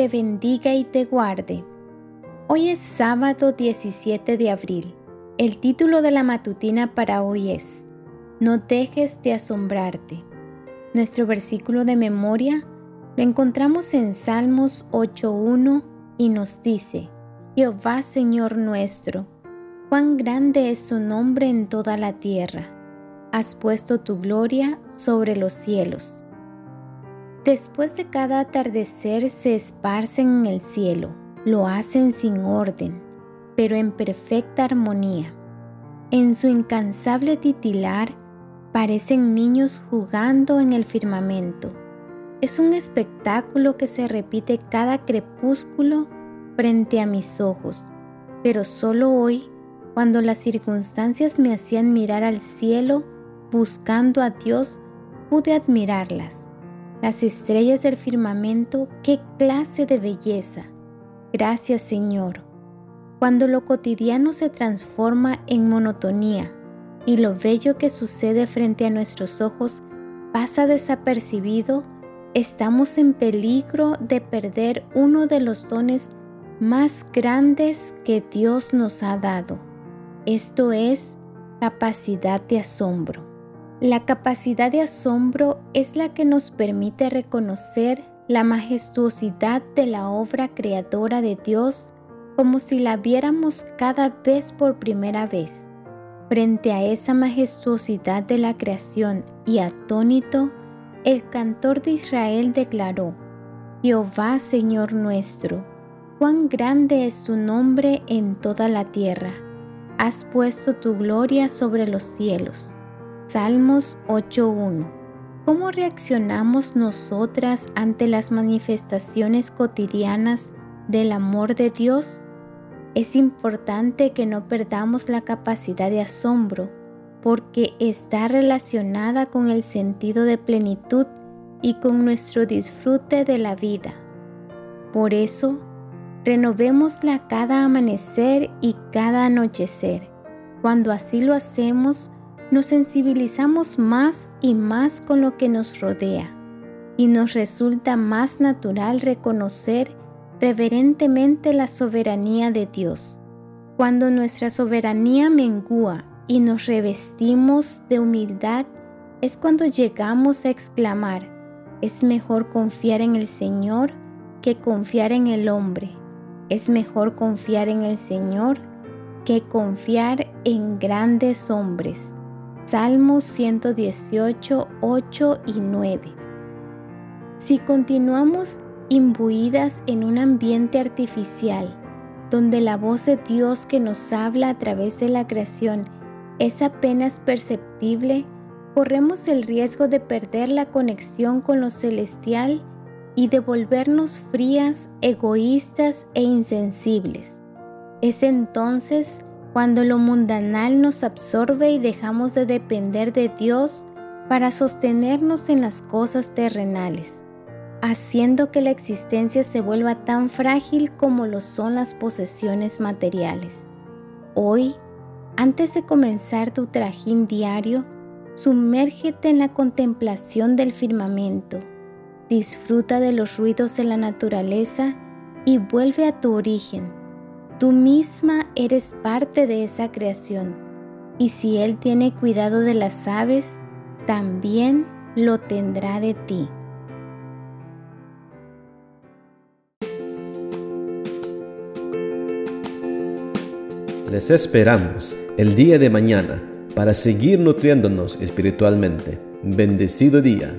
te bendiga y te guarde. Hoy es sábado 17 de abril. El título de la matutina para hoy es No dejes de asombrarte. Nuestro versículo de memoria lo encontramos en Salmos 8.1 y nos dice, Jehová Señor nuestro, cuán grande es su nombre en toda la tierra. Has puesto tu gloria sobre los cielos. Después de cada atardecer se esparcen en el cielo, lo hacen sin orden, pero en perfecta armonía. En su incansable titilar parecen niños jugando en el firmamento. Es un espectáculo que se repite cada crepúsculo frente a mis ojos, pero solo hoy, cuando las circunstancias me hacían mirar al cielo buscando a Dios, pude admirarlas las estrellas del firmamento, qué clase de belleza. Gracias Señor. Cuando lo cotidiano se transforma en monotonía y lo bello que sucede frente a nuestros ojos pasa desapercibido, estamos en peligro de perder uno de los dones más grandes que Dios nos ha dado. Esto es capacidad de asombro. La capacidad de asombro es la que nos permite reconocer la majestuosidad de la obra creadora de Dios como si la viéramos cada vez por primera vez. Frente a esa majestuosidad de la creación y atónito, el cantor de Israel declaró, Jehová Señor nuestro, cuán grande es tu nombre en toda la tierra. Has puesto tu gloria sobre los cielos. Salmos 8.1. ¿Cómo reaccionamos nosotras ante las manifestaciones cotidianas del amor de Dios? Es importante que no perdamos la capacidad de asombro porque está relacionada con el sentido de plenitud y con nuestro disfrute de la vida. Por eso, renovémosla cada amanecer y cada anochecer. Cuando así lo hacemos, nos sensibilizamos más y más con lo que nos rodea y nos resulta más natural reconocer reverentemente la soberanía de Dios. Cuando nuestra soberanía mengua y nos revestimos de humildad, es cuando llegamos a exclamar, es mejor confiar en el Señor que confiar en el hombre. Es mejor confiar en el Señor que confiar en grandes hombres. Salmos 118, 8 y 9. Si continuamos imbuidas en un ambiente artificial, donde la voz de Dios que nos habla a través de la creación es apenas perceptible, corremos el riesgo de perder la conexión con lo celestial y de volvernos frías, egoístas e insensibles. Es entonces cuando lo mundanal nos absorbe y dejamos de depender de Dios para sostenernos en las cosas terrenales, haciendo que la existencia se vuelva tan frágil como lo son las posesiones materiales. Hoy, antes de comenzar tu trajín diario, sumérgete en la contemplación del firmamento, disfruta de los ruidos de la naturaleza y vuelve a tu origen Tú misma eres parte de esa creación y si Él tiene cuidado de las aves, también lo tendrá de ti. Les esperamos el día de mañana para seguir nutriéndonos espiritualmente. Bendecido día.